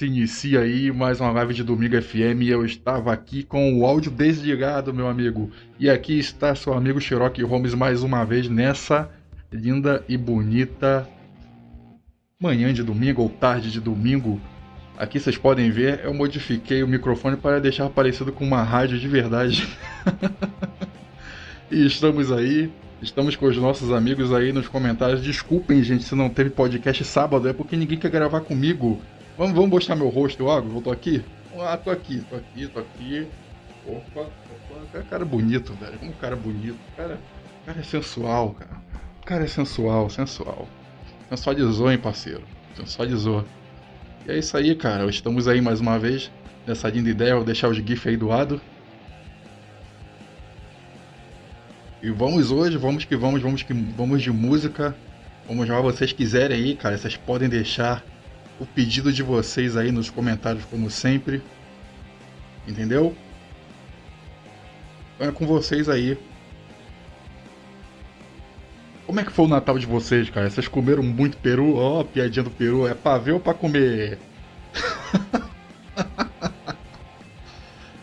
se inicia aí mais uma live de Domingo FM. Eu estava aqui com o áudio desligado, meu amigo. E aqui está seu amigo Cherokee Holmes mais uma vez nessa linda e bonita manhã de domingo ou tarde de domingo. Aqui vocês podem ver, eu modifiquei o microfone para deixar parecido com uma rádio de verdade. e estamos aí Estamos com os nossos amigos aí nos comentários. Desculpem, gente, se não teve podcast sábado, é porque ninguém quer gravar comigo. Vamos, vamos mostrar meu rosto logo? Eu tô aqui? Ah, tô aqui, tô aqui, tô aqui. Opa, opa, cara bonito, velho. Um cara bonito. Cara, cara é sensual, cara. O cara é sensual, sensual. Sensualizou, hein, parceiro. Sensualizou. E é isso aí, cara. Estamos aí mais uma vez nessa linda ideia. Vou deixar os GIFs aí do lado. E vamos hoje, vamos que vamos, vamos que vamos de música. Vamos lá, vocês quiserem aí, cara, vocês podem deixar o pedido de vocês aí nos comentários, como sempre. Entendeu? É com vocês aí. Como é que foi o Natal de vocês, cara? Vocês comeram muito peru? Ó, oh, piadinha do peru. É pra ver ou pra comer?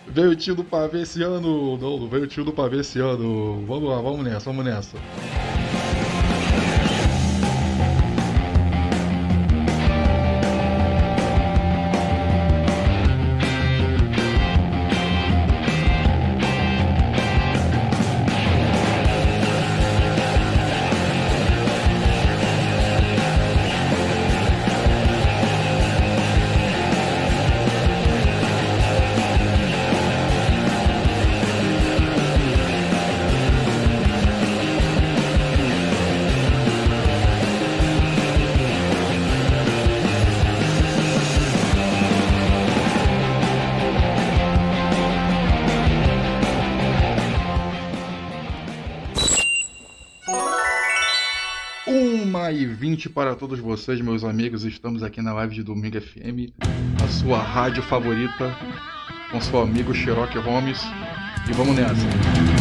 Veio o tio do pavê esse ano. Não, não veio o tio do pavê esse ano. Vamos lá, vamos nessa, vamos nessa. Noite para todos vocês, meus amigos. Estamos aqui na live de Domingo FM, a sua rádio favorita, com seu amigo Cherokee Holmes. E vamos nessa.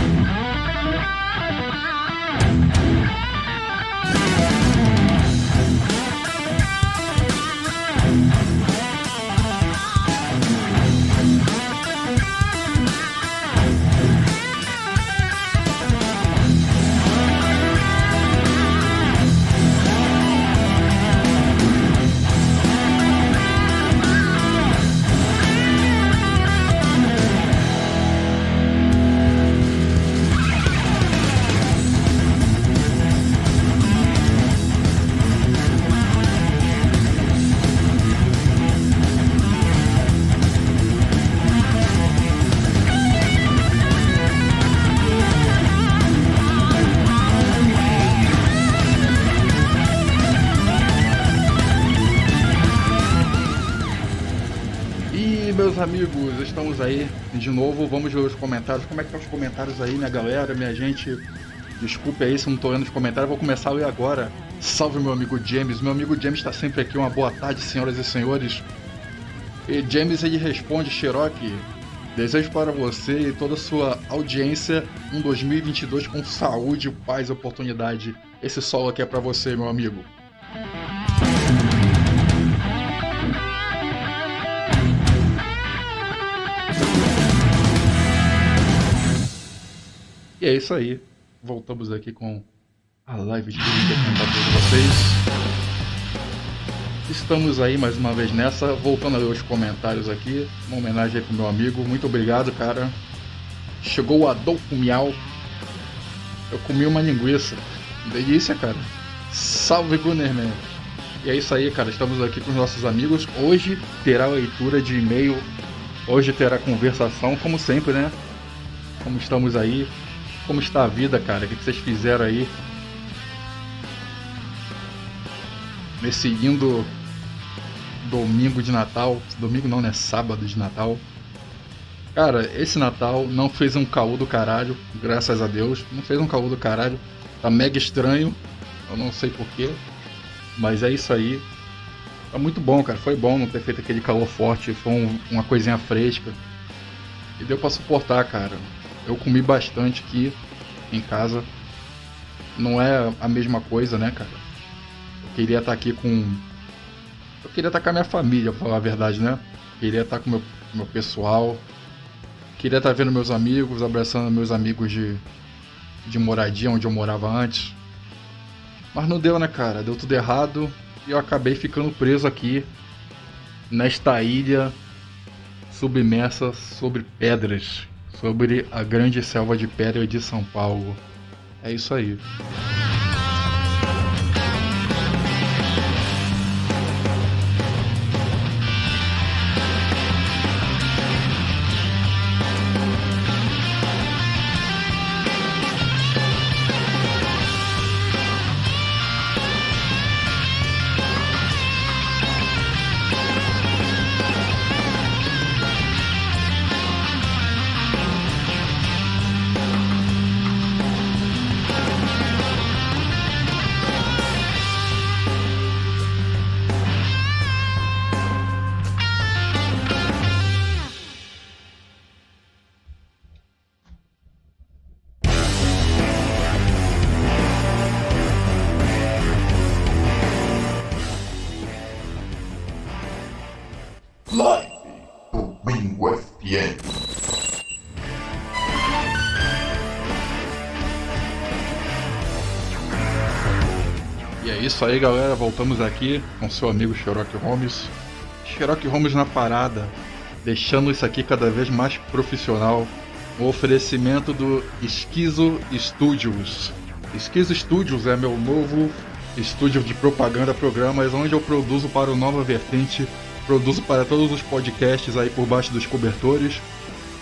Amigos, estamos aí de novo. Vamos ver os comentários. Como é que estão os comentários aí, minha galera, minha gente? Desculpe aí se não estou lendo os comentários, vou começar a ler agora. Salve meu amigo James. Meu amigo James está sempre aqui. Uma boa tarde, senhoras e senhores. E James ele responde, Cherokee. Desejo para você e toda a sua audiência um 2022 com saúde, paz e oportunidade. Esse solo aqui é para você, meu amigo. E é isso aí. Voltamos aqui com a live de domingo para todos vocês. Estamos aí mais uma vez nessa, voltando a ler os comentários aqui. Uma homenagem aí pro meu amigo. Muito obrigado, cara. Chegou o Adolfo Miau. Eu comi uma linguiça. Delícia, cara. Salve Gunnerman. E é isso aí, cara. Estamos aqui com os nossos amigos. Hoje terá leitura de e-mail. Hoje terá conversação, como sempre, né? Como estamos aí como está a vida, cara? O que vocês fizeram aí? Nesse lindo domingo de Natal. Domingo não, né? Sábado de Natal. Cara, esse Natal não fez um caô do caralho, graças a Deus. Não fez um caô do caralho. Tá mega estranho. Eu não sei porquê. Mas é isso aí. Tá muito bom, cara. Foi bom não ter feito aquele calor forte. Foi um, uma coisinha fresca. E deu pra suportar, cara. Eu comi bastante aqui. em casa. Não é a mesma coisa, né, cara? Eu queria estar aqui com. Eu queria estar com a minha família, pra falar a verdade, né? Eu queria estar com o meu, meu pessoal. Queria estar vendo meus amigos, abraçando meus amigos de, de moradia onde eu morava antes. Mas não deu, né, cara? Deu tudo errado e eu acabei ficando preso aqui nesta ilha submersa sobre pedras, sobre a grande selva de pedra de São Paulo. É isso aí. Voltamos aqui com seu amigo Sherlock Holmes. Sherlock Holmes na parada, deixando isso aqui cada vez mais profissional. O oferecimento do Esquizo Studios. Esquizo Studios é meu novo estúdio de propaganda, programas onde eu produzo para o Nova Vertente, produzo para todos os podcasts aí por baixo dos cobertores.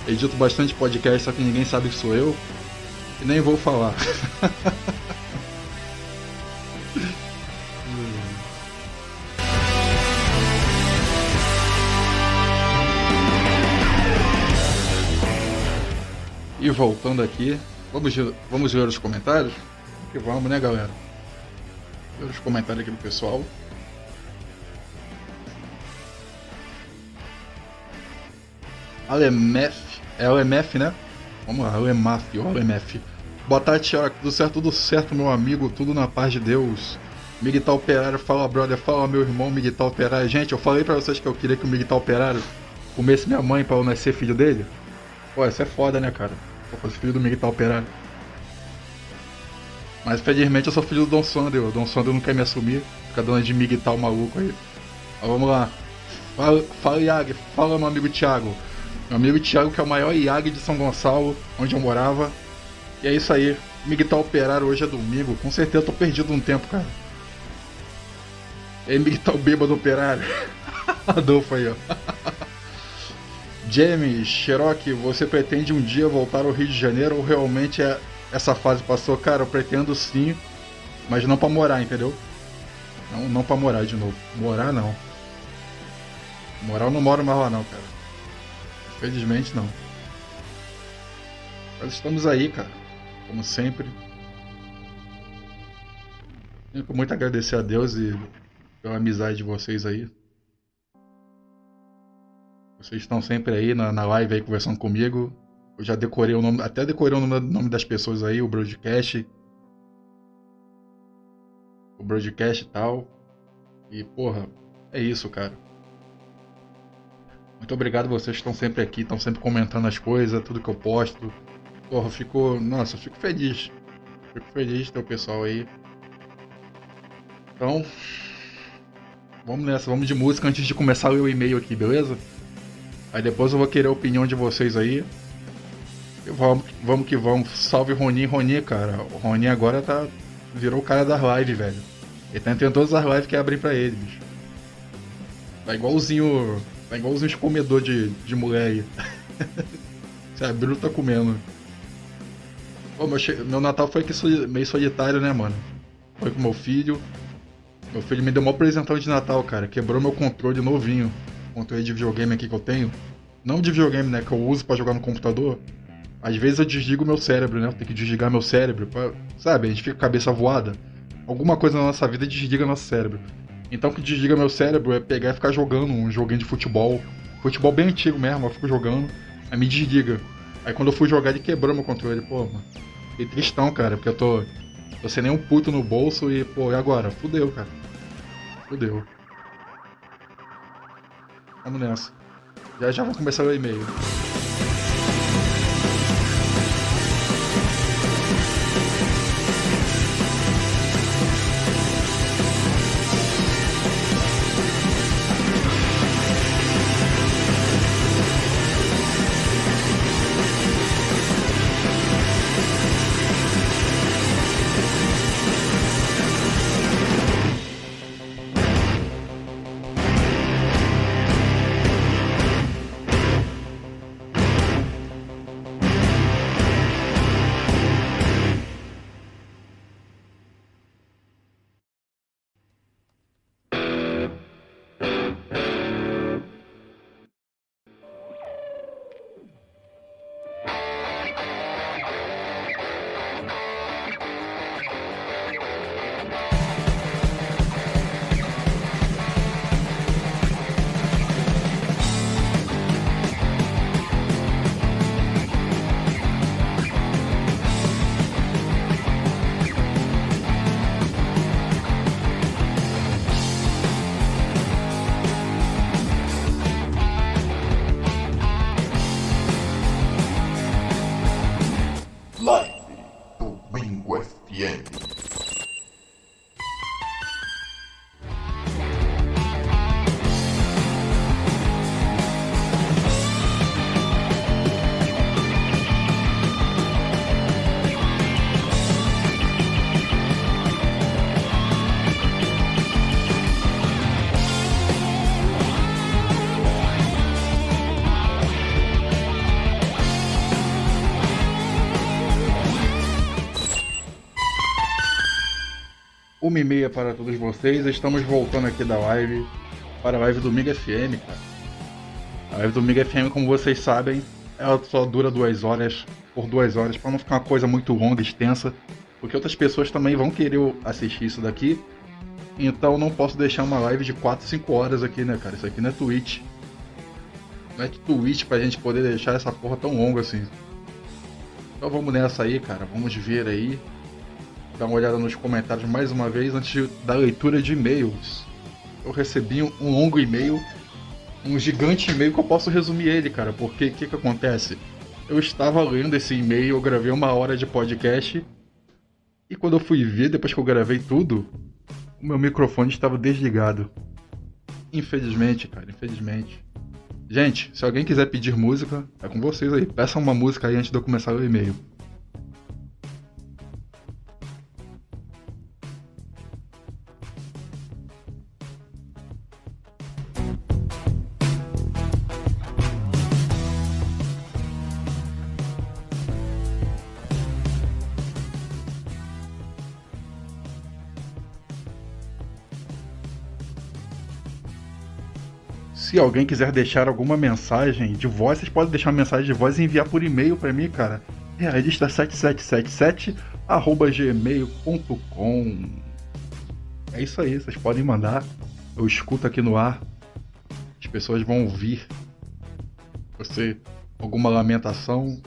Edito bastante podcast, só que ninguém sabe que sou eu. E nem vou falar. E voltando aqui, vamos, vamos ver os comentários? Que vamos, né, galera? Ver os comentários aqui do pessoal. Alemef, é Alemef, né? Vamos lá, Alemaf, ou Alemef. Boa tarde, senhora. Tudo certo, tudo certo, meu amigo. Tudo na paz de Deus. Miguel Operário, fala brother, fala meu irmão Miguel Operário. Gente, eu falei pra vocês que eu queria que o Miguel Operário comesse minha mãe pra eu nascer filho dele. Pô, isso é foda, né, cara? Eu fosse filho do militar operário. Mas felizmente eu sou filho do Dom Sander. O Dom Sander não quer me assumir. Fica dando de militar maluco aí. Mas vamos lá. Fala, fala Iag, fala meu amigo Thiago. Meu amigo Thiago que é o maior Iag de São Gonçalo, onde eu morava. E é isso aí. Militar operário hoje é domingo. Com certeza eu tô perdido um tempo, cara. Aí, militar bêbado operário. Adolfo aí, ó. James, Cherokee, você pretende um dia voltar ao Rio de Janeiro ou realmente é, essa fase passou? Cara, eu pretendo sim, mas não para morar, entendeu? Não, não para morar de novo. Morar não. Morar eu não moro mais lá não, cara. Infelizmente não. Mas estamos aí, cara. Como sempre. Tenho muito agradecer a Deus e pela amizade de vocês aí. Vocês estão sempre aí na, na live aí conversando comigo. Eu já decorei o nome, até decorei o nome, nome das pessoas aí, o broadcast. O broadcast e tal. E, porra, é isso, cara. Muito obrigado vocês que estão sempre aqui, estão sempre comentando as coisas, tudo que eu posto. Porra, eu fico. Nossa, eu fico feliz. Fico feliz de ter o pessoal aí. Então. Vamos nessa, vamos de música antes de começar o e-mail aqui, beleza? Aí depois eu vou querer a opinião de vocês aí. Vamos, vamos que vamos. Salve Ronin, Ronin, cara. O Ronin agora tá. Virou o cara das lives, velho. Ele tá entrando todas as lives que abrem pra ele, bicho. Tá igualzinho. Tá igualzinho os comedor de, de mulher aí. Se abriu, tá comendo. Pô, meu, meu Natal foi aqui meio solitário, né, mano? Foi com meu filho. Meu filho me deu um presentão de Natal, cara. Quebrou meu controle novinho controle de videogame aqui que eu tenho, não de videogame, né, que eu uso para jogar no computador, às vezes eu desligo meu cérebro, né? Eu tenho que desligar meu cérebro, pra, sabe? A gente fica com a cabeça voada. Alguma coisa na nossa vida desliga nosso cérebro. Então o que desliga meu cérebro é pegar e ficar jogando um joguinho de futebol. Futebol bem antigo mesmo, eu fico jogando, aí me desliga. Aí quando eu fui jogar ele quebrou meu controle, pô, mano. Fiquei tristão, cara, porque eu tô. tô sem nenhum puto no bolso e, pô, e agora? Fudeu, cara. Fudeu. Vamos nessa. Já já vou começar o e-mail. Uma e meia para todos vocês. Estamos voltando aqui da live para a live do Miga FM, cara. A live do Miga FM, como vocês sabem, ela só dura duas horas por duas horas, para não ficar uma coisa muito longa, extensa, porque outras pessoas também vão querer assistir isso daqui. Então não posso deixar uma live de 4, 5 horas aqui, né, cara? Isso aqui não é Twitch. Não é Twitch pra gente poder deixar essa porra tão longa assim. Então vamos nessa aí, cara. Vamos ver aí dar uma olhada nos comentários mais uma vez antes da leitura de e-mails. Eu recebi um longo e-mail, um gigante e-mail que eu posso resumir ele, cara, porque o que, que acontece? Eu estava lendo esse e-mail, eu gravei uma hora de podcast e quando eu fui ver, depois que eu gravei tudo, o meu microfone estava desligado. Infelizmente, cara, infelizmente. Gente, se alguém quiser pedir música, é com vocês aí. Peça uma música aí antes de eu começar o e-mail. Se alguém quiser deixar alguma mensagem de voz, vocês podem deixar uma mensagem de voz e enviar por e-mail para mim, cara. É a lista 7777 arroba gmail.com. É isso aí, vocês podem mandar. Eu escuto aqui no ar. As pessoas vão ouvir. Você, alguma lamentação,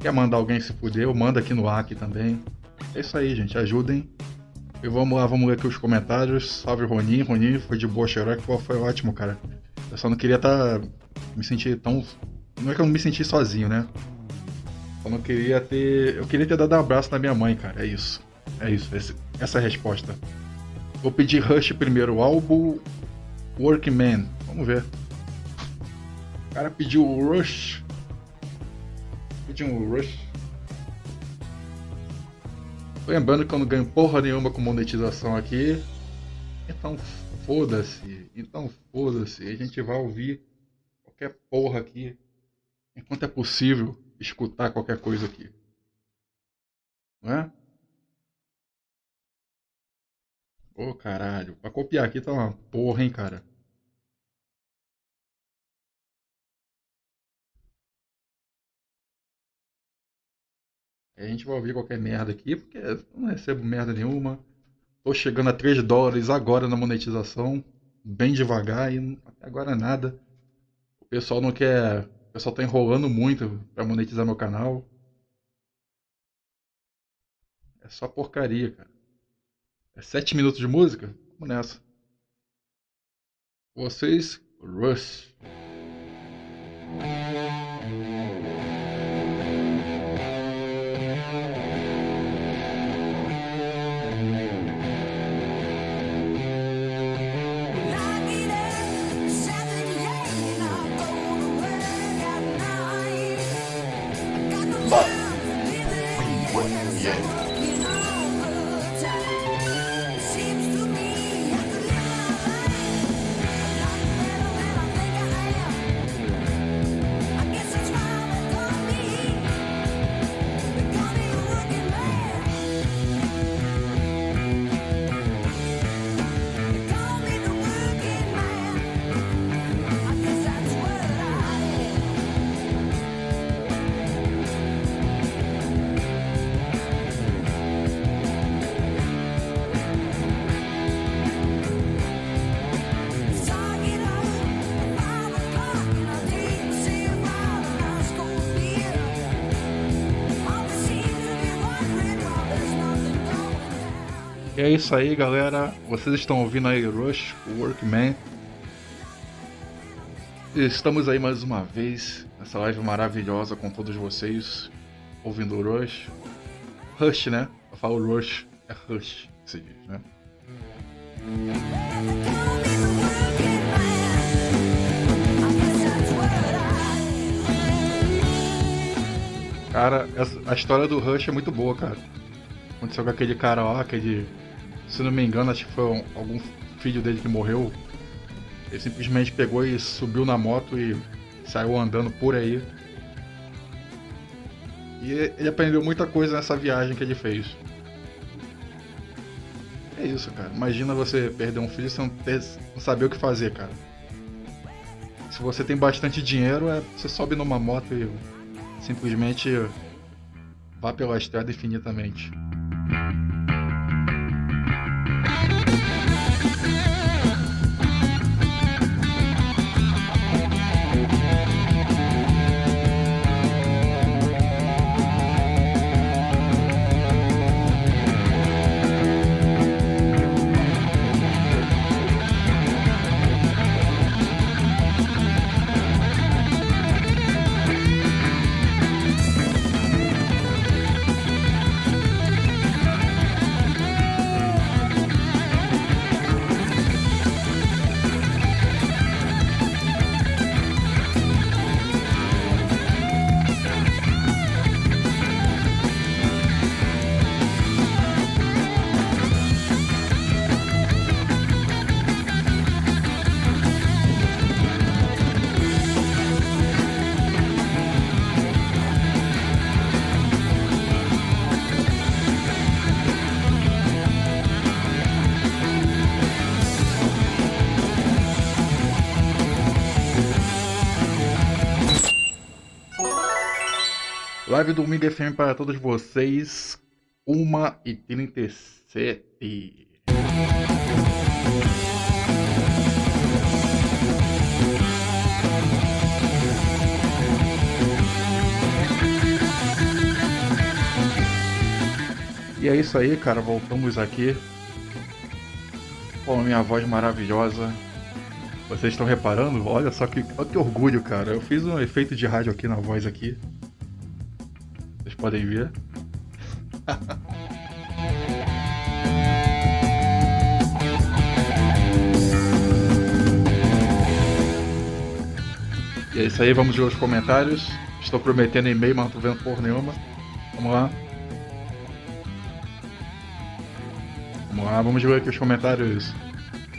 quer mandar alguém se fuder, eu mando aqui no ar aqui também. É isso aí, gente. Ajudem. E vamos lá, vamos ler aqui os comentários. Salve Ronin, Ronin foi de boa xerox, foi ótimo, cara. Eu só não queria estar. Tá, me sentir tão. Não é que eu não me senti sozinho, né? Eu não queria ter. Eu queria ter dado um abraço na minha mãe, cara. É isso. É isso. essa é a resposta. Vou pedir Rush primeiro. Álbum Workman. Vamos ver. O cara pediu Rush. Pediu um Rush. Lembrando que eu não ganho porra nenhuma com monetização aqui. Então foda-se. Então foda-se. A gente vai ouvir qualquer porra aqui. Enquanto é possível escutar qualquer coisa aqui. Não é? Ô oh, caralho. Pra copiar aqui tá uma porra, hein, cara. A gente vai ouvir qualquer merda aqui, porque eu não recebo merda nenhuma. Tô chegando a 3 dólares agora na monetização, bem devagar e agora nada. O pessoal não quer. O pessoal tá enrolando muito para monetizar meu canal. É só porcaria, cara. É sete minutos de música? Vamos nessa. Vocês, Rush. É isso aí, galera. Vocês estão ouvindo aí Rush, Workman. Estamos aí mais uma vez nessa live maravilhosa com todos vocês, ouvindo Rush. Rush, né? Eu falo Rush, é Rush se diz, né? Cara, a história do Rush é muito boa, cara. Aconteceu com aquele cara lá, aquele se não me engano, acho que foi um, algum filho dele que morreu. Ele simplesmente pegou e subiu na moto e saiu andando por aí. E ele aprendeu muita coisa nessa viagem que ele fez. É isso, cara. Imagina você perder um filho ter, não saber o que fazer, cara. Se você tem bastante dinheiro, é, você sobe numa moto e simplesmente vá pela estrada infinitamente. Live Domingo FM para todos vocês, 1h37. E é isso aí, cara. Voltamos aqui com a minha voz maravilhosa. Vocês estão reparando? Olha só que, olha que orgulho, cara. Eu fiz um efeito de rádio aqui na voz aqui podem ver. e é isso aí, vamos ver os comentários. Estou prometendo e-mail, mas não tô vendo porra nenhuma. Vamos lá. Vamos lá, vamos ver aqui os comentários.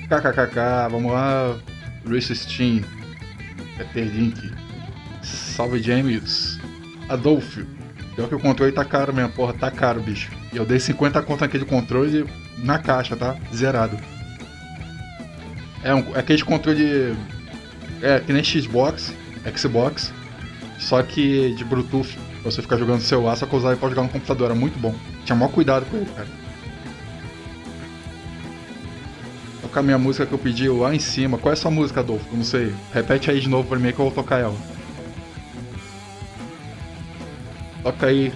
KKKK, vamos lá. Luis Steam. Peter Link. Salve James. Adolfo. Pior que o controle tá caro mesmo, porra, tá caro, bicho. E eu dei 50 conto naquele controle na caixa, tá? Zerado. É, um, é aquele controle. É, que nem Xbox, Xbox, só que de Bluetooth. Você ficar jogando no celular, só que usar ele pode jogar no computador, era muito bom. Tinha maior cuidado com ele, cara. Tocar minha música que eu pedi lá em cima. Qual é a sua música, Adolfo? Eu não sei. Repete aí de novo pra mim que eu vou tocar ela. Toca aí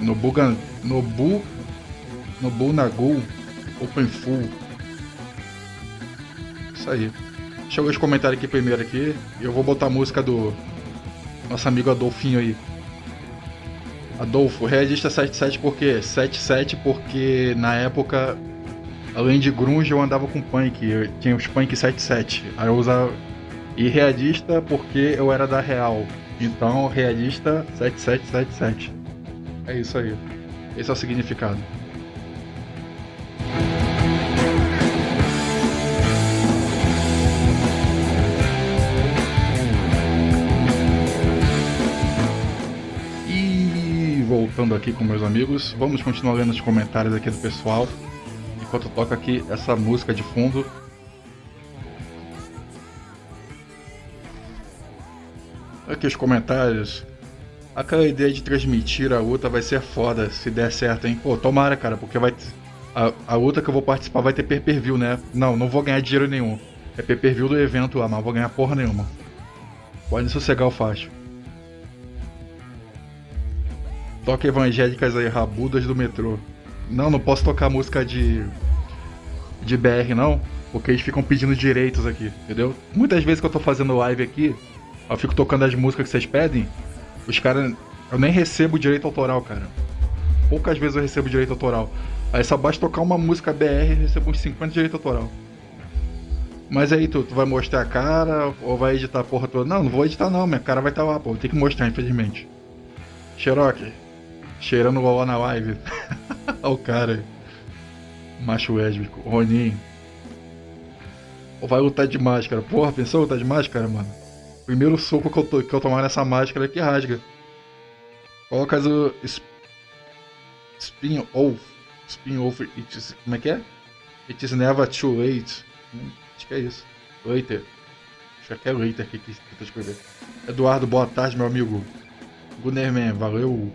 no Bugan, Nobu. Nobu Nagu. Open Full. Isso aí. Deixa ver os comentários aqui primeiro aqui. E eu vou botar a música do nosso amigo Adolfinho aí. Adolfo, reagista 77 por quê? 77 porque na época, além de grunge, eu andava com punk. Eu tinha os punk 77. Aí eu usava... E realista porque eu era da Real. Então, realista 7777. É isso aí. Esse é o significado. voltando aqui com meus amigos. Vamos continuar lendo os comentários aqui do pessoal. Enquanto toca aqui essa música de fundo. Aqui os comentários. Aquela ideia de transmitir a luta vai ser foda se der certo, hein? Pô, tomara, cara, porque vai. A, a luta que eu vou participar vai ter pay per view, né? Não, não vou ganhar dinheiro nenhum. É pay per view do evento lá, mas não vou ganhar porra nenhuma. Pode sossegar o facho. Toca evangélicas aí, rabudas do metrô. Não, não posso tocar música de. de BR não, porque eles ficam pedindo direitos aqui, entendeu? Muitas vezes que eu tô fazendo live aqui, eu fico tocando as músicas que vocês pedem, os caras. Eu nem recebo direito autoral, cara. Poucas vezes eu recebo direito autoral. Aí só basta tocar uma música BR e recebo uns 50 direito autoral. Mas aí tu, tu vai mostrar a cara ou vai editar a porra toda? Não, não vou editar não, minha cara vai estar tá lá, pô. Tem que mostrar, infelizmente. Cherokee. Cheirando o na live. Olha o cara. Macho lésbico. Ronin. Vai lutar de máscara. Porra, pensou lutar de máscara, mano? Primeiro soco que eu, to que eu tomar nessa máscara é que rasga. Coloca o. Spin off. Spin off. It's, como é que é? It is never too late. Hum, acho que é isso. Later. Acho que é later que, que eu tô escrevendo. Eduardo, boa tarde, meu amigo. Gunnerman, valeu.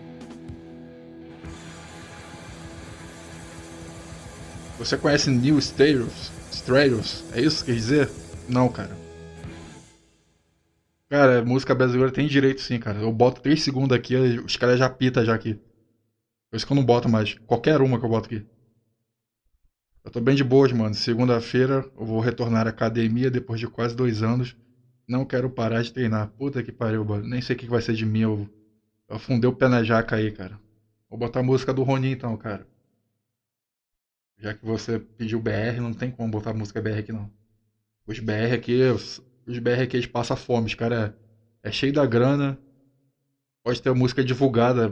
Você conhece New Stratos? Stratos? É isso que quer dizer? Não, cara. Cara, música brasileira tem direito sim, cara. Eu boto 3 segundos aqui, os caras já pita já aqui. Por isso que eu não boto mais. Qualquer uma que eu boto aqui. Eu tô bem de boas, mano. Segunda-feira eu vou retornar à academia depois de quase dois anos. Não quero parar de treinar. Puta que pariu, mano. Nem sei o que vai ser de mim. Eu, eu afundei o pé na jaca aí, cara. Vou botar a música do Ronin então, cara. Já que você pediu BR, não tem como botar música BR aqui não. Os BR aqui, os, BR eles passam fome, os caras é, é cheio da grana. Pode ter música divulgada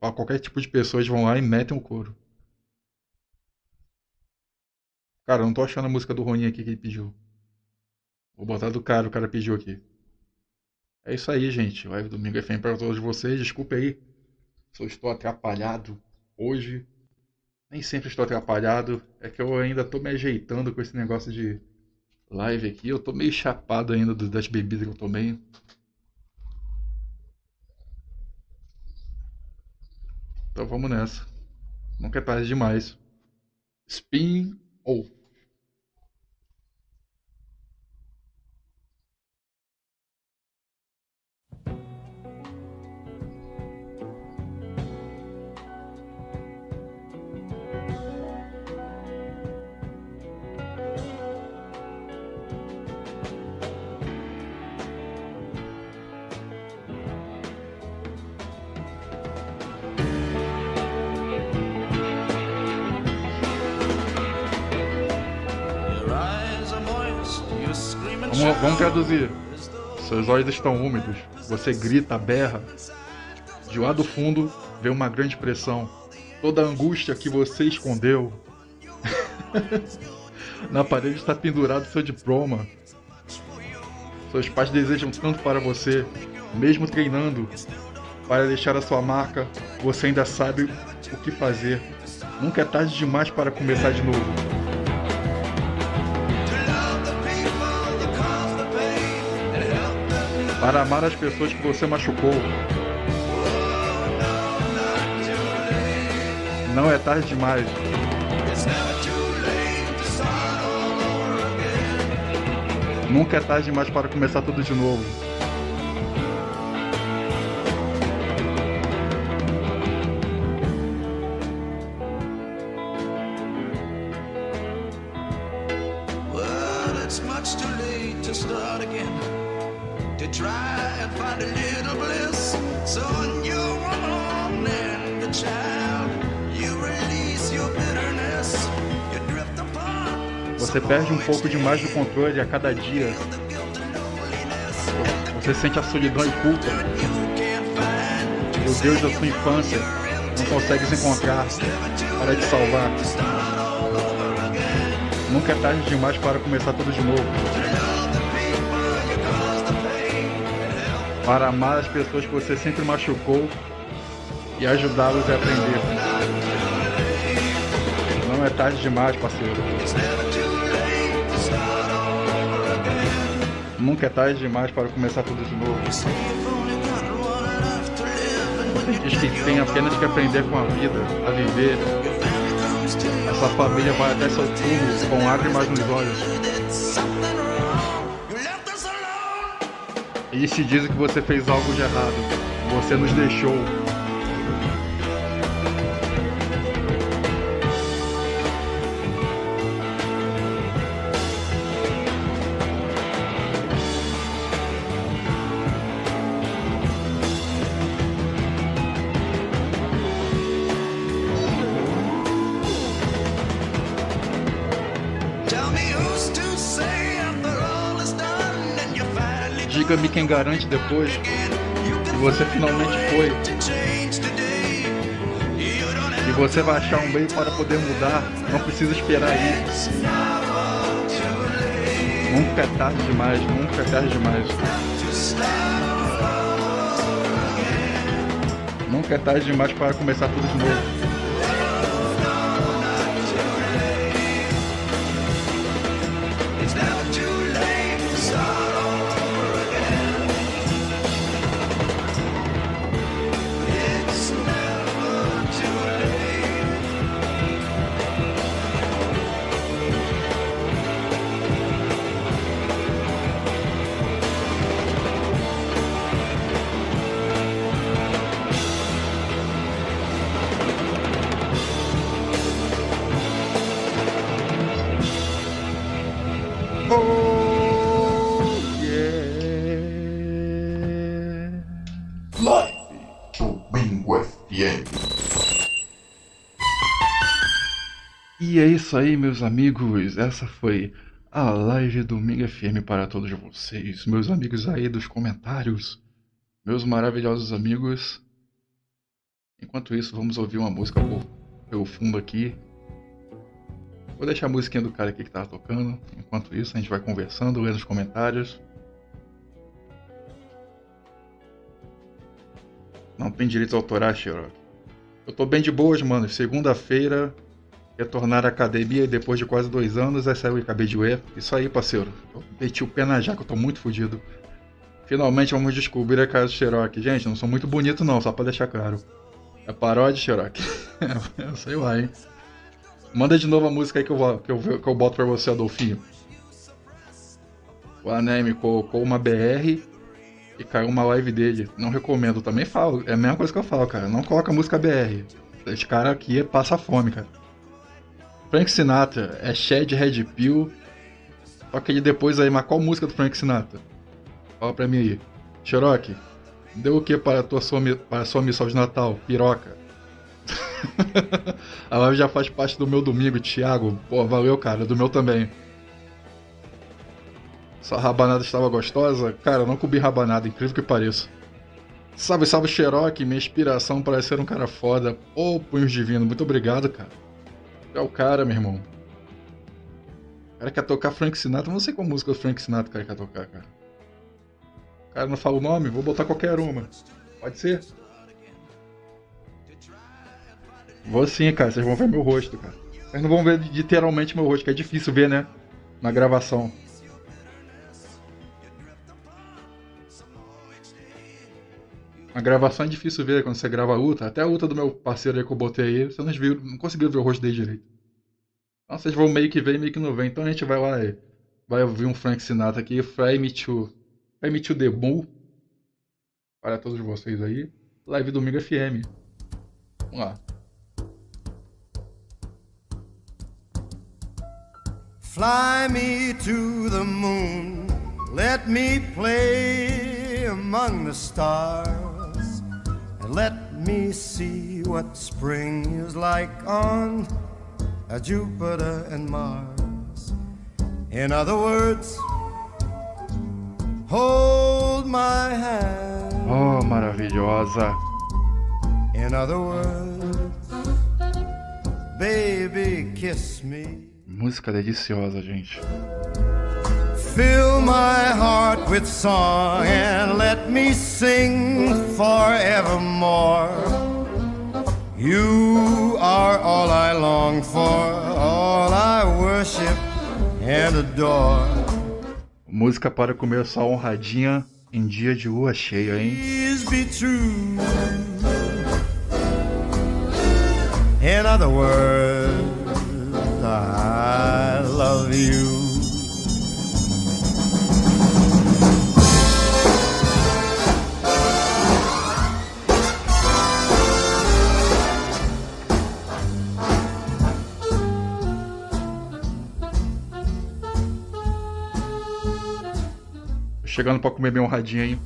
para qualquer tipo de pessoa, eles vão lá e metem o couro. Cara, eu não tô achando a música do Ronin aqui que ele pediu. Vou botar do cara, o cara pediu aqui. É isso aí, gente. Live Domingo FM para todos vocês. Desculpe aí se eu estou atrapalhado hoje. Nem sempre estou atrapalhado. É que eu ainda estou me ajeitando com esse negócio de live aqui. Eu estou meio chapado ainda das bebidas que eu tomei. Então vamos nessa. Nunca é tarde demais. Spin ou Vamos, vamos traduzir. Seus olhos estão úmidos. Você grita, berra. De lá do fundo vem uma grande pressão. Toda a angústia que você escondeu. Na parede está pendurado seu diploma. Seus pais desejam tanto para você, mesmo treinando para deixar a sua marca, você ainda sabe o que fazer. Nunca é tarde demais para começar de novo. Para amar as pessoas que você machucou. Não é tarde demais. Nunca é tarde demais para começar tudo de novo. Pouco demais do controle a cada dia. Você sente a solidão e culpa. O Deus da sua infância não consegue se encontrar para te salvar. Nunca é tarde demais para começar tudo de novo. Para amar as pessoas que você sempre machucou e ajudá-los a aprender. Não é tarde demais, parceiro. Nunca é tarde demais para começar tudo de novo. Diz que tem apenas que aprender com a vida, a viver, sua família vai até seu túmulo com lágrimas nos olhos. E se dizem que você fez algo de errado. Você nos deixou. Diga-me quem garante depois que você finalmente foi. E você vai achar um meio para poder mudar. Não precisa esperar aí. Nunca é tarde demais, nunca é tarde demais. Nunca é tarde demais para começar tudo de novo. E é isso aí, meus amigos. Essa foi a live do Domingo FM para todos vocês, meus amigos aí dos comentários, meus maravilhosos amigos. Enquanto isso, vamos ouvir uma música pelo fundo aqui. Vou deixar a musiquinha do cara aqui que tava tocando. Enquanto isso, a gente vai conversando, lendo os comentários. Não tem direitos autorais, Xerox. Eu tô bem de boas, mano. Segunda-feira, retornar à academia depois de quase dois anos, eu acabei de ver. Isso aí, parceiro. Eu meti o pé na jaca, eu tô muito fodido. Finalmente vamos descobrir a cara do Cherokee. Gente, não sou muito bonito não, só pra deixar claro. É paródia, Cherokee. Sei lá, hein. Manda de novo a música aí que eu, vou, que eu, que eu boto pra você, Adolfinho. O Anime colocou uma BR e caiu uma live dele. Não recomendo, também falo. É a mesma coisa que eu falo, cara. Não coloca música BR. Esse cara aqui passa fome, cara. Frank Sinatra é Shed Red Pill. Só que ele depois aí, mas qual música do Frank Sinatra? Fala pra mim aí. Cherokee, deu o que para a tua sua, para a sua missão de Natal? Piroca. a live já faz parte do meu domingo, Thiago. Pô, valeu, cara. Do meu também. Sua rabanada estava gostosa? Cara, eu não comi rabanada, incrível que pareça. Salve, salve, Cherokee. Minha inspiração para ser um cara foda. Ô, oh, punhos divino. Muito obrigado, cara. É o cara, meu irmão. O cara quer tocar Frank Sinatra. Não sei qual música do Frank Sinatra o cara quer tocar, cara. O cara não fala o nome, vou botar qualquer uma. Pode ser? Vou sim, cara. Vocês vão ver meu rosto, cara. Vocês não vão ver literalmente meu rosto, que é difícil ver, né? Na gravação. A gravação é difícil ver quando você grava a luta. Até a luta do meu parceiro aí que eu botei aí, você não, viu, não conseguiu ver o rosto dele direito. Então vocês vão meio que ver e meio que não ver. Então a gente vai lá e vai ouvir um Frank Sinatra aqui, Fly Me To, Fly Me To The Moon. Para todos vocês aí. Live Domingo FM. Vamos lá. Fly me to the moon, let me play among the stars, let me see what spring is like on Jupiter and Mars. In other words, hold my hand. Oh, maravilhosa. In other words, baby, kiss me. Música deliciosa, gente. Fill my heart with song and let me sing forevermore. You are all I long for, all I worship and adore. Música para começar honradinha em dia de lua cheia, hein? Please be true. In other words, I love you. Chegando pra comer bem honradinha aí.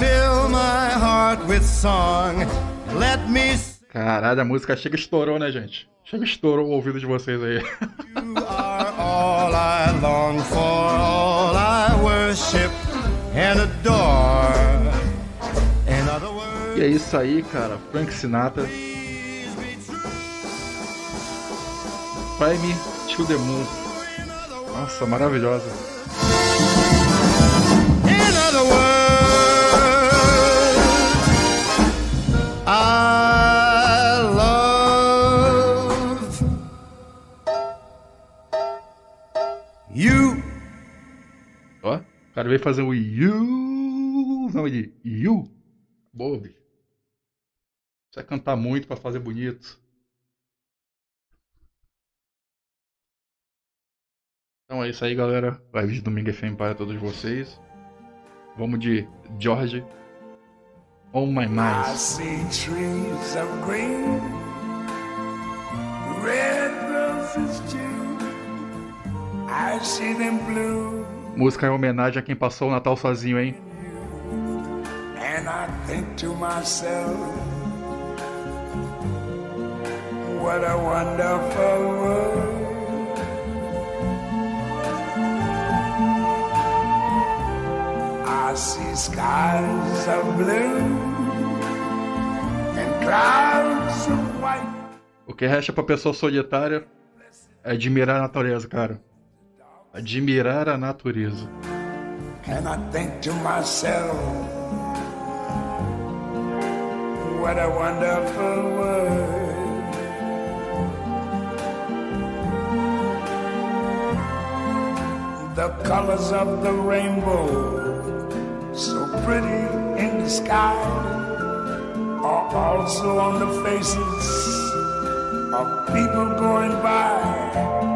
Fill my heart with song. Let me Caralho, a música chega e estourou, né, gente? Chega e estourou o ouvido de vocês aí. worship and adore. In other words, E é isso aí, cara. Frank Sinatra. Fly Me to the Moon. Nossa, maravilhosa. in other words, cara veio fazer o You. Não, ele. You. Bicho. Precisa cantar muito pra fazer bonito. Então é isso aí, galera. Live de domingo FM para todos vocês. Vamos de George. On My I Mind. see trees of green, red roses too. I see them blue, Música em homenagem a quem passou o Natal sozinho, hein? and I think to myself, what a wonderful world. I see skies of blue and clouds of white. O que resta pra pessoa solitária é admirar a natureza, cara. Admirar a natureza. And I think to myself, what a wonderful world. The colors of the rainbow, so pretty in the sky, are also on the faces of people going by.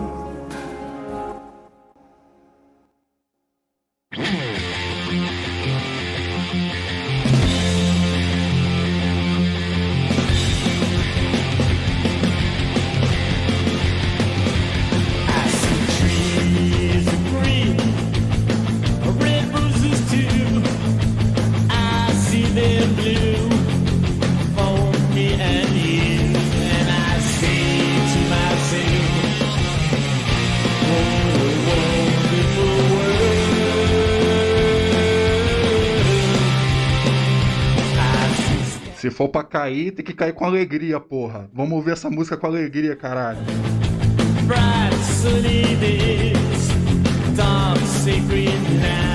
pra cair, tem que cair com alegria, porra. Vamos ouvir essa música com alegria, caralho. bright sunny days, dark sacred nights,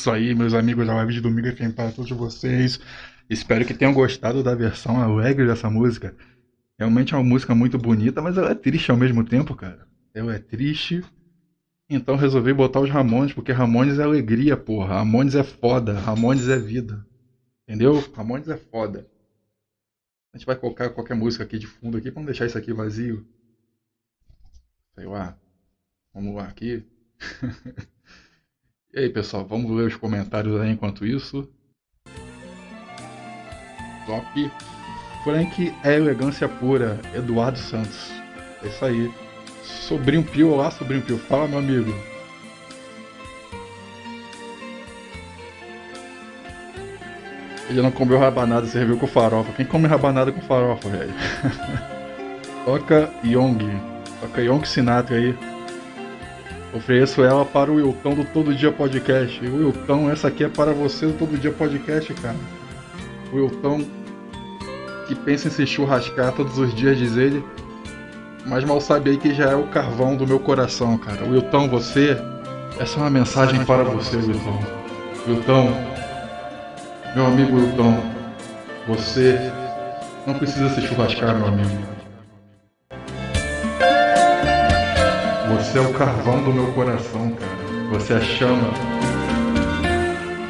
isso aí, meus amigos da Live de Domingo FM para todos vocês. Espero que tenham gostado da versão alegre dessa música. Realmente é uma música muito bonita, mas ela é triste ao mesmo tempo, cara. Ela é triste. Então resolvi botar os Ramones, porque Ramones é alegria, porra. Ramones é foda. Ramones é vida. Entendeu? Ramones é foda. A gente vai colocar qualquer música aqui de fundo aqui pra não deixar isso aqui vazio. Sei lá. Vamos lá aqui. E aí, pessoal, vamos ler os comentários aí enquanto isso. Top. Frank é elegância pura. Eduardo Santos. É isso aí. Sobrinho Pio, olá, sobrinho Pio. Fala, meu amigo. Ele não comeu rabanada, serviu com farofa. Quem come rabanada com farofa, velho? Toca Young. Toca Young Sinatra aí. Ofereço ela para o Wilton do Todo Dia Podcast. Wilton, essa aqui é para você do Todo Dia Podcast, cara. O Wilton que pensa em se churrascar todos os dias, diz ele. Mas mal sabe aí que já é o carvão do meu coração, cara. Wilton, você. Essa é uma mensagem para você, Wilton. Wilton, meu amigo Wilton, você não precisa se churrascar, meu amigo. Você é o carvão do meu coração, cara. Você é a chama.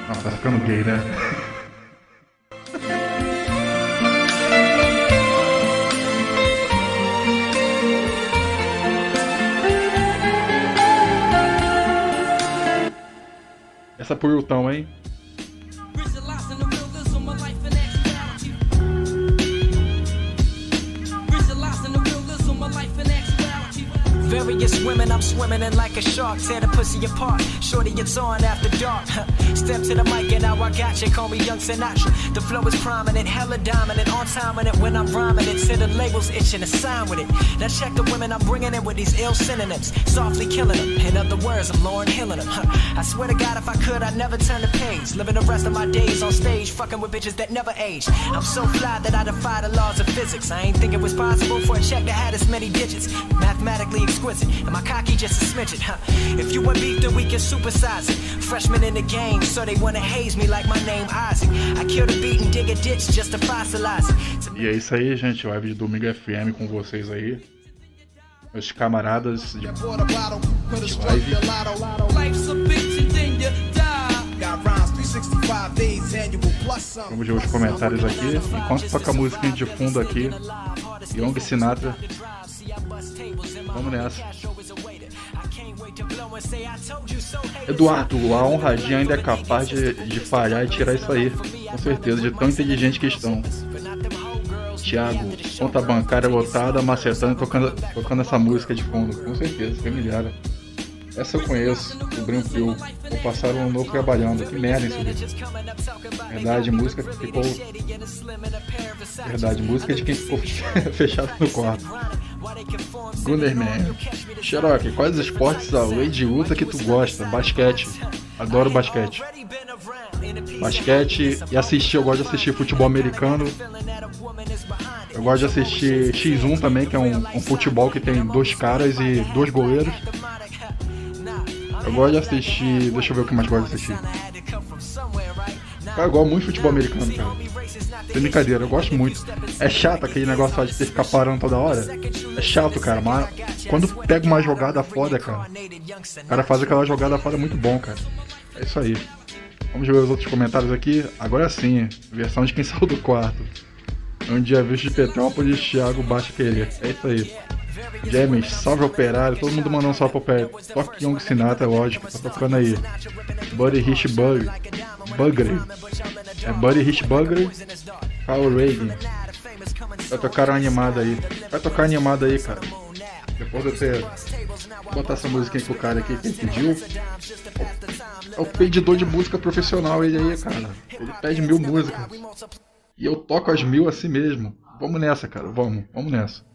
Nossa, tá ficando gay, né? Essa é Wilton, hein? Various women I'm swimming in like a shark, tear the pussy apart. Shorty, it's on after dark. Step to the mic and now I got you. Call me Young Sinatra. The flow is prominent, hella dominant, on time with it when I'm rhyming it. To the labels itching to sign with it. Now check the women I'm bringing in with these ill synonyms, softly killing them. In other words, I'm Lauren Hilling them. I swear to God, if I could, I'd never turn the page. Living the rest of my days on stage, fucking with bitches that never age. I'm so fly that I defy the laws of physics. I ain't think it was possible for a check to have this many digits. Mathematically exquisite, and my cocky just a smidget. Huh? If you want beef, then we can supersize it. Freshman in the game, so they wanna haze me like my name Isaac. I kill the beat and dig a ditch just to fossilize it. E é isso aí, gente. Live de Domingo FM com vocês aí. Meus camaradas de de live. your lotto. Life's a bitch and then you die. Got rhymes 365 days annual plus some. Vamos ver os comentários aqui. Enquanto toca a musiquinha de fundo aqui. Young Sinatra. Vamos nessa. Eduardo, a honradinha ainda é capaz de, de falhar e tirar isso aí. Com certeza, de tão inteligente que estão. Thiago, conta bancária lotada, macetando, tocando, tocando essa música de fundo. Com certeza, familiar. Essa eu conheço, o Brinco Pio. Vou passar um novo trabalhando. Que merda isso aqui. Verdade, música ficou. Verdade, música de quem ficou fechado no quarto. Gunnerman. Cherokee, quais esportes além de luta que tu gosta? Basquete. Adoro basquete. Basquete e assistir, eu gosto de assistir futebol americano. Eu gosto de assistir X1 também, que é um, um futebol que tem dois caras e dois goleiros. Eu gosto de assistir. Deixa eu ver o que mais gosto de assistir. Cara, eu gosto muito de futebol americano, cara. Sem brincadeira, eu gosto muito. É chato aquele negócio de ter que ficar parando toda hora. É chato, cara, mas quando pega uma jogada foda, cara. O cara faz aquela jogada foda muito bom, cara. É isso aí. Vamos ver os outros comentários aqui. Agora sim, versão de quem saiu do quarto. Um dia visto de Petrópolis, Thiago baixa querer. É isso aí. James, salve operário, todo mundo mandando um salve pro operário. Toque Young Sinatra, lógico, tá tocando aí. Buddy Rich Bug, Buggery. É Buddy Rich Buggery, Carl Reagan. Vai tocar animada aí. Vai tocar animada aí, cara. Depois de eu. Vou botar essa aí pro cara aqui que ele pediu. É o pedidor de música profissional, ele aí, cara. Ele pede mil músicas. E eu toco as mil assim mesmo. Vamos nessa, cara. Vamos, vamos nessa.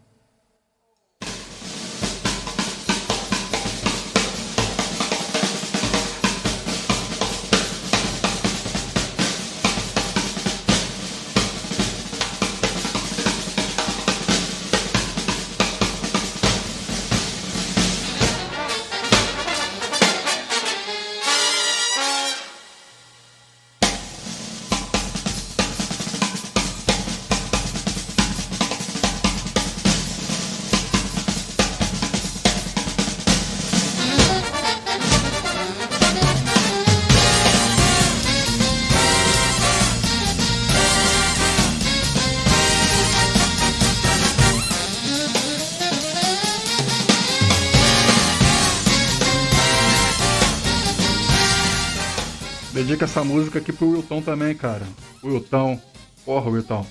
Essa música aqui pro Wilton também, cara. Wilton. Porra, Wilton.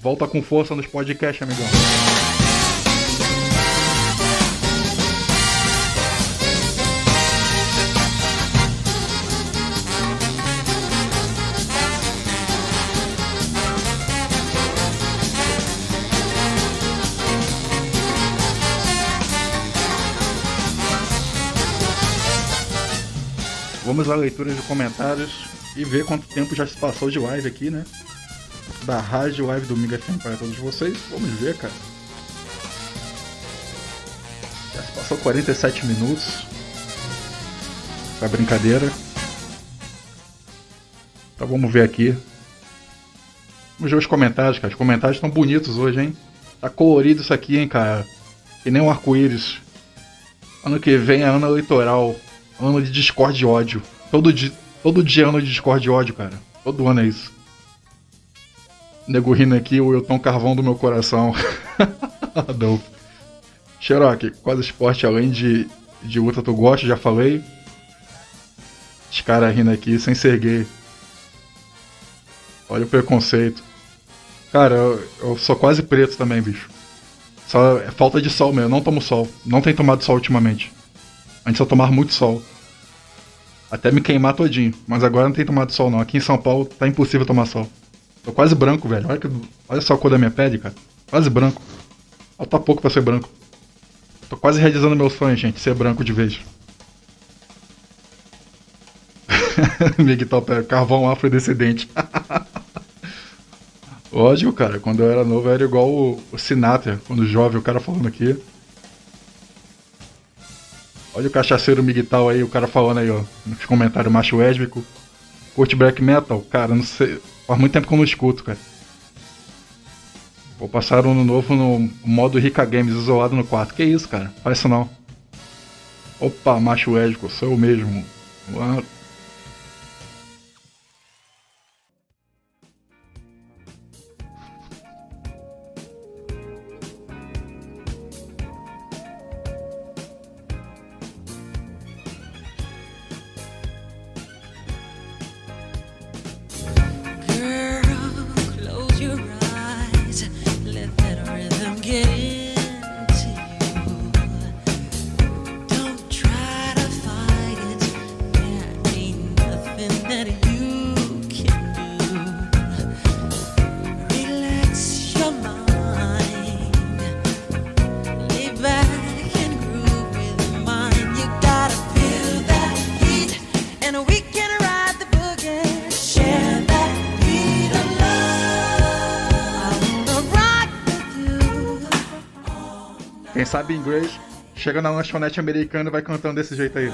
Volta com força nos podcasts, amigão. Vamos à leitura de comentários e ver quanto tempo já se passou de live aqui, né? Da Rádio Live Domingo FM para todos vocês. Vamos ver, cara. Já se passou 47 minutos. Essa brincadeira. Então vamos ver aqui. Vamos ver os comentários, cara. Os comentários estão bonitos hoje, hein? Tá colorido isso aqui, hein, cara. Que nem um arco-íris. Ano que vem é ano eleitoral. Ano de Discord e ódio. Todo dia, todo dia ano de Discord ódio, cara. Todo ano é isso. Nego rindo aqui, o Wilton Carvão do meu coração. Adolfo. Cherokee, quais esporte além de, de luta tu gosta? Já falei. Os caras rindo aqui sem ser gay. Olha o preconceito. Cara, eu, eu sou quase preto também, bicho. Só é falta de sol mesmo, não tomo sol. Não tenho tomado sol ultimamente. Antes eu tomava muito sol. Até me queimar todinho. Mas agora não tem tomado sol não. Aqui em São Paulo tá impossível tomar sol. Tô quase branco, velho. Olha, que, olha só a cor da minha pele, cara. Quase branco. Falta pouco pra ser branco. Tô quase realizando meu sonho, gente, ser branco de vez. Miguel pé, carvão afrodescendente. Lógico, cara. Quando eu era novo, eu era igual o, o Sinatra. Quando jovem, o cara falando aqui. Olha o cachaceiro Miguel aí, o cara falando aí, ó. Nos comentários macho lésbico. Curte black metal? Cara, não sei. Faz muito tempo que eu não escuto, cara. Vou passar um ano novo no modo Rica Games isolado no quarto. Que isso, cara? Faz isso não. Opa, macho lésbico, sou eu mesmo. Ah, Quem sabe inglês, chega na lanchonete americana e vai cantando desse jeito aí.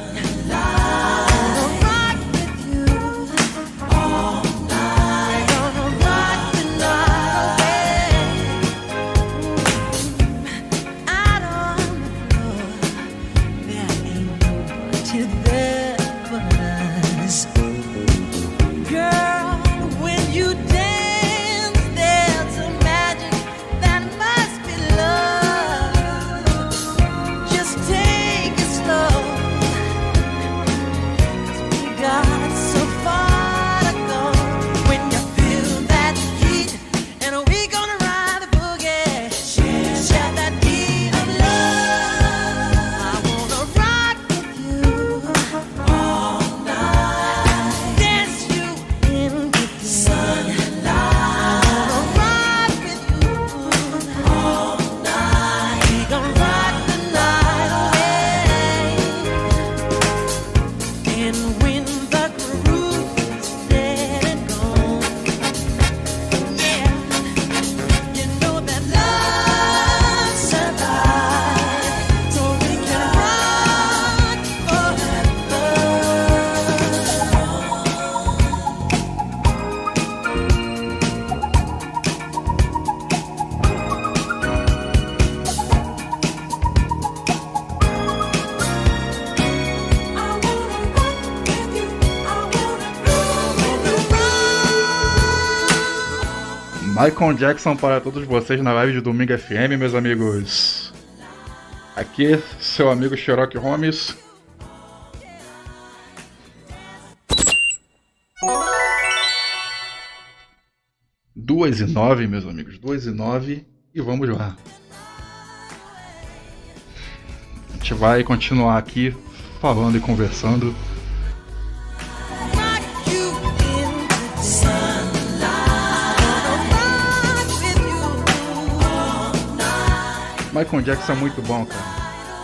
Michael Jackson para todos vocês na live de Domingo FM, meus amigos. Aqui, seu amigo Sherlock Holmes. Duas e nove, meus amigos. Duas e nove. E vamos lá. A gente vai continuar aqui falando e conversando. Michael Jackson é muito bom, cara.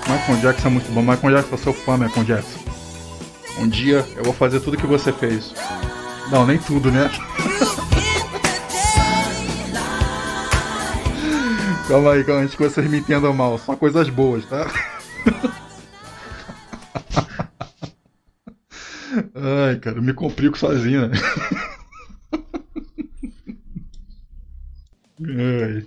Michael Jackson é muito bom. Michael Jackson, eu sou fã, Michael Jackson. Um dia eu vou fazer tudo que você fez. Não, nem tudo, né? Calma aí, calma, antes que vocês me entendam mal. Só coisas boas, tá? Ai, cara, eu me complico sozinho, né? Ai.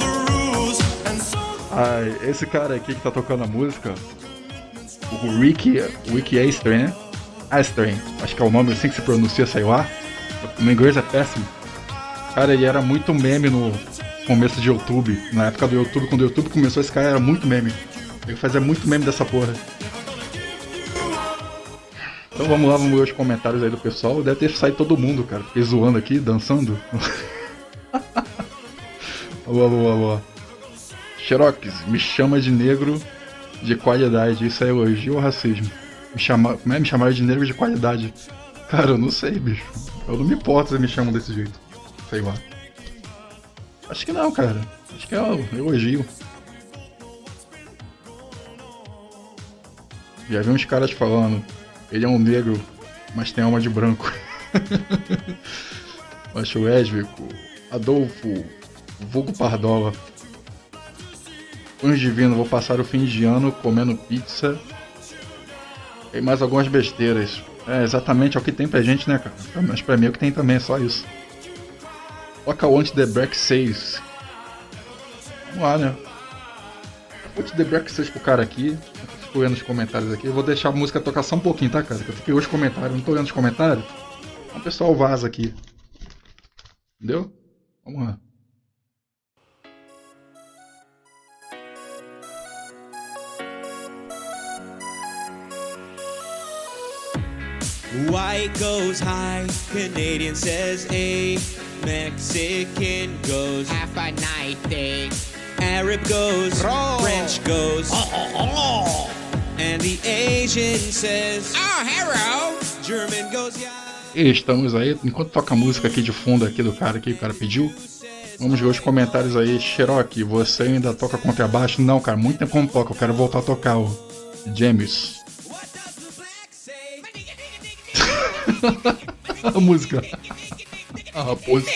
Rules, and so Ai, esse cara aqui que tá tocando a música, o Ricky, Ricky Astray, né? Astray, acho que é o nome assim que se pronuncia, sei lá. O meu inglês é péssimo. Cara, ele era muito meme no começo de YouTube. Na época do YouTube, quando o YouTube começou, esse cara era muito meme. Ele fazia muito meme dessa porra. Então vamos lá, vamos ver os comentários aí do pessoal. Deve ter saído todo mundo, cara. Fiquei zoando aqui, dançando. boa, boa, boa. Xerox, me chama de negro de qualidade. Isso é elogio ou racismo? Me chama... Como é me chamar de negro de qualidade? Cara, eu não sei, bicho. Eu não me importo se me chamam desse jeito. Sei lá. Acho que não, cara. Acho que é um elogio. Já vi uns caras falando. Ele é um negro, mas tem alma de branco. Acho Esvico, Adolfo, Vulgo Pardola. Anjo divino, vou passar o fim de ano comendo pizza e mais algumas besteiras. É exatamente é o que tem pra gente, né, cara? Mas pra mim é o que tem também, é só isso. Toca o Anti The Break 6. Vamos lá, né? Anti The Break 6 pro cara aqui. Fico lendo os comentários aqui. Eu vou deixar a música tocar só um pouquinho, tá, cara? Eu fiquei os comentários, não tô lendo os comentários. O pessoal vaza aqui. Entendeu? Vamos lá. White goes high, Canadian says A, Mexican goes half a night thing, Arab goes, French goes, and the Asian says, Oh, hello, German goes, yeah. E estamos aí, enquanto toca a música aqui de fundo aqui do cara que o cara pediu, vamos ver os comentários aí. Cherokee, você ainda toca contrabaixo? Não, cara, muito tempo não toco, eu quero voltar a tocar o James. a música. A raposa.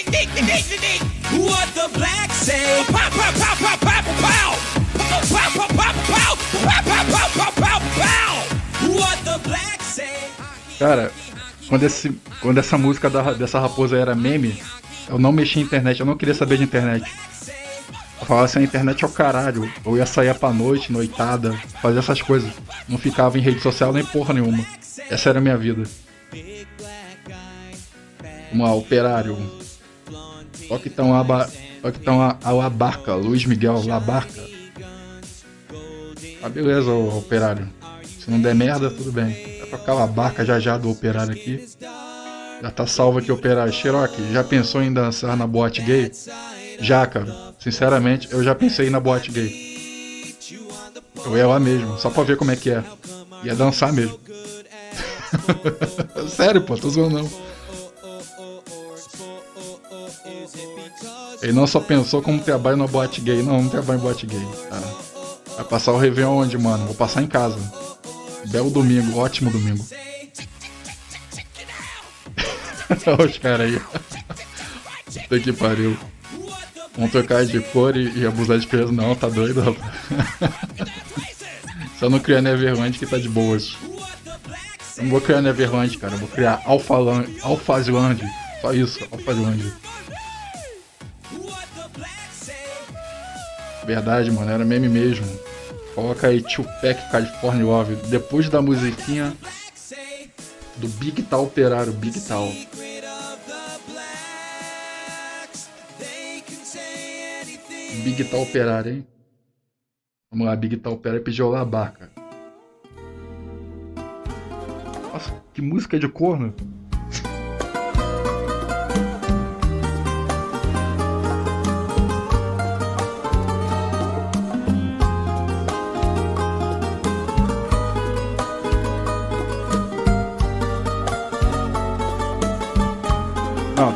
Cara, quando, esse, quando essa música da, dessa raposa era meme, eu não mexi em internet, eu não queria saber de internet. Eu falava assim, a internet é o caralho. Eu ia sair pra noite, noitada, fazer essas coisas. Não ficava em rede social nem porra nenhuma. Essa era a minha vida. Lá, operário. Olha que tão aba... Tão a, a Labarca, Luiz Miguel Labarca. Ah, beleza, ô, operário. Se não der merda, tudo bem. Vai tocar Labarca já já do operário aqui. Já tá salvo aqui, operário. Cherokee, já pensou em dançar na boate gay? Já, cara. Sinceramente, eu já pensei na boate gay. Eu ia lá mesmo, só pra ver como é que é. Ia dançar mesmo. Sério, pô, tô zoando não. Ele não só pensou como trabalho na boate gay, não, não trabalho em boate gay. Vai passar o Réveillon onde, mano? Vou passar em casa. Belo domingo, ótimo domingo. Os caras aí. Puta que pariu. Vamos trocar de cor e, e abusar de peso. Não, tá doido, rapaz. Só não criar Neverland que tá de boas. Eu não vou criar Neverland, cara. Eu vou criar Alphaland, Alphazland. Só isso, Alphazland. Verdade, mano, era meme mesmo. Coloca aí Tupac California Love. Depois da musiquinha do Big Tal Operário, Big Tal. Big Tal Operário, hein? Vamos lá, Big Tal Operário pediu lá a barca. Nossa, que música de corno.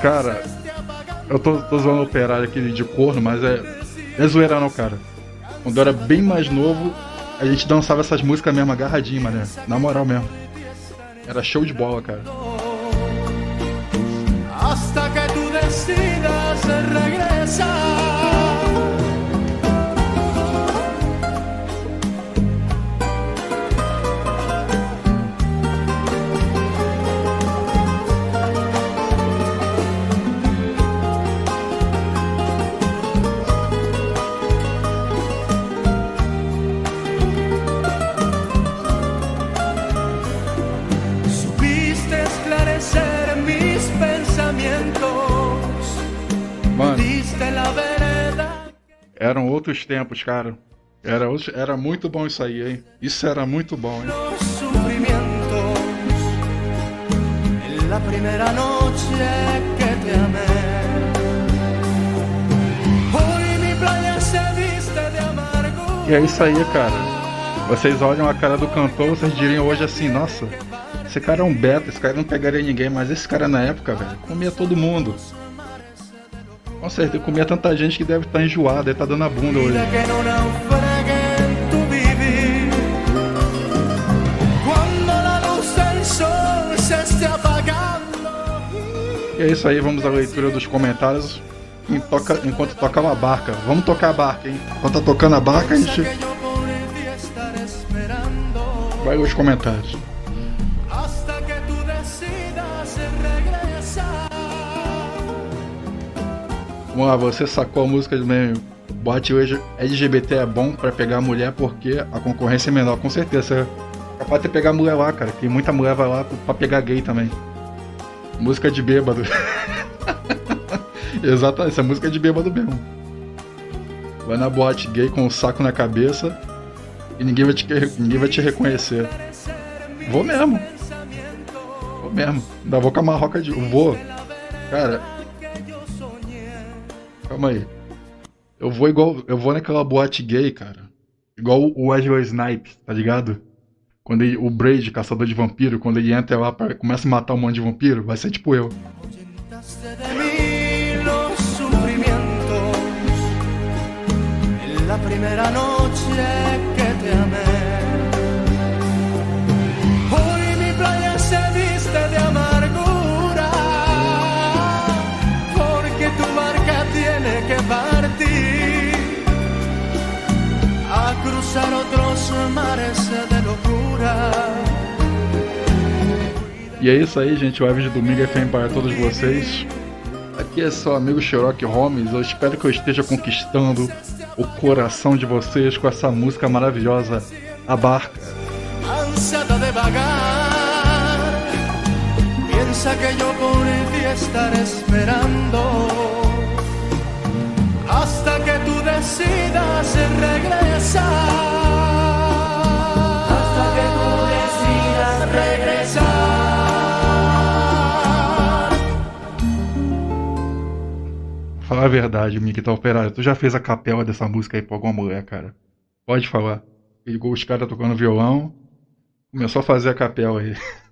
Cara, Eu tô, tô zoando o operário aqui de corno, mas é. É zoeira não, cara. Quando eu era bem mais novo, a gente dançava essas músicas mesmo, agarradinho, mané. Na moral mesmo. Era show de bola, cara. hasta que tú decidas eram outros tempos, cara. Era, era muito bom isso aí, hein? Isso era muito bom, hein? E é isso aí, cara. Vocês olham a cara do cantor, vocês diriam hoje assim, nossa, esse cara é um beta, esse cara não pegaria ninguém, mas esse cara na época, velho, comia todo mundo. Com certeza, comia tanta gente que deve estar enjoada, deve estar dando a bunda hoje. E é isso aí, vamos à leitura dos comentários toca- enquanto toca uma barca. Vamos tocar a barca, hein? Enquanto tá tocando a barca, a gente vai aos comentários. Vamos lá, você sacou a música do meme. Boate hoje LGBT é bom pra pegar mulher porque a concorrência é menor. Com certeza, é capaz de pegar mulher lá, cara. Que muita mulher vai lá pra pegar gay também. Música de bêbado. Exatamente, essa música é de bêbado mesmo. Vai na boate gay com o saco na cabeça e ninguém vai te, ninguém vai te reconhecer. Vou mesmo. Vou mesmo. Ainda vou com a marroca de. Vou. Cara, Calma aí. Eu vou igual. Eu vou naquela boate gay, cara. Igual o Wesley Snipes, tá ligado? Quando ele, o Braid, caçador de vampiro, quando ele entra lá pra, começa a matar um monte de vampiro, vai ser tipo eu. La primera noche que te amé. Cruzar mares de. E é isso aí, gente. O Live de domingo é FM para todos vocês. Aqui é seu amigo Sherlock Holmes. Eu espero que eu esteja conquistando o coração de vocês com essa música maravilhosa, A Barca. Piensa que yo por ti estaré esperando que decidas. Fala a verdade, Miguel Operário. Tu já fez a capela dessa música aí pra alguma mulher, cara? Pode falar. Ligou os caras tocando violão. Começou a fazer a capela aí.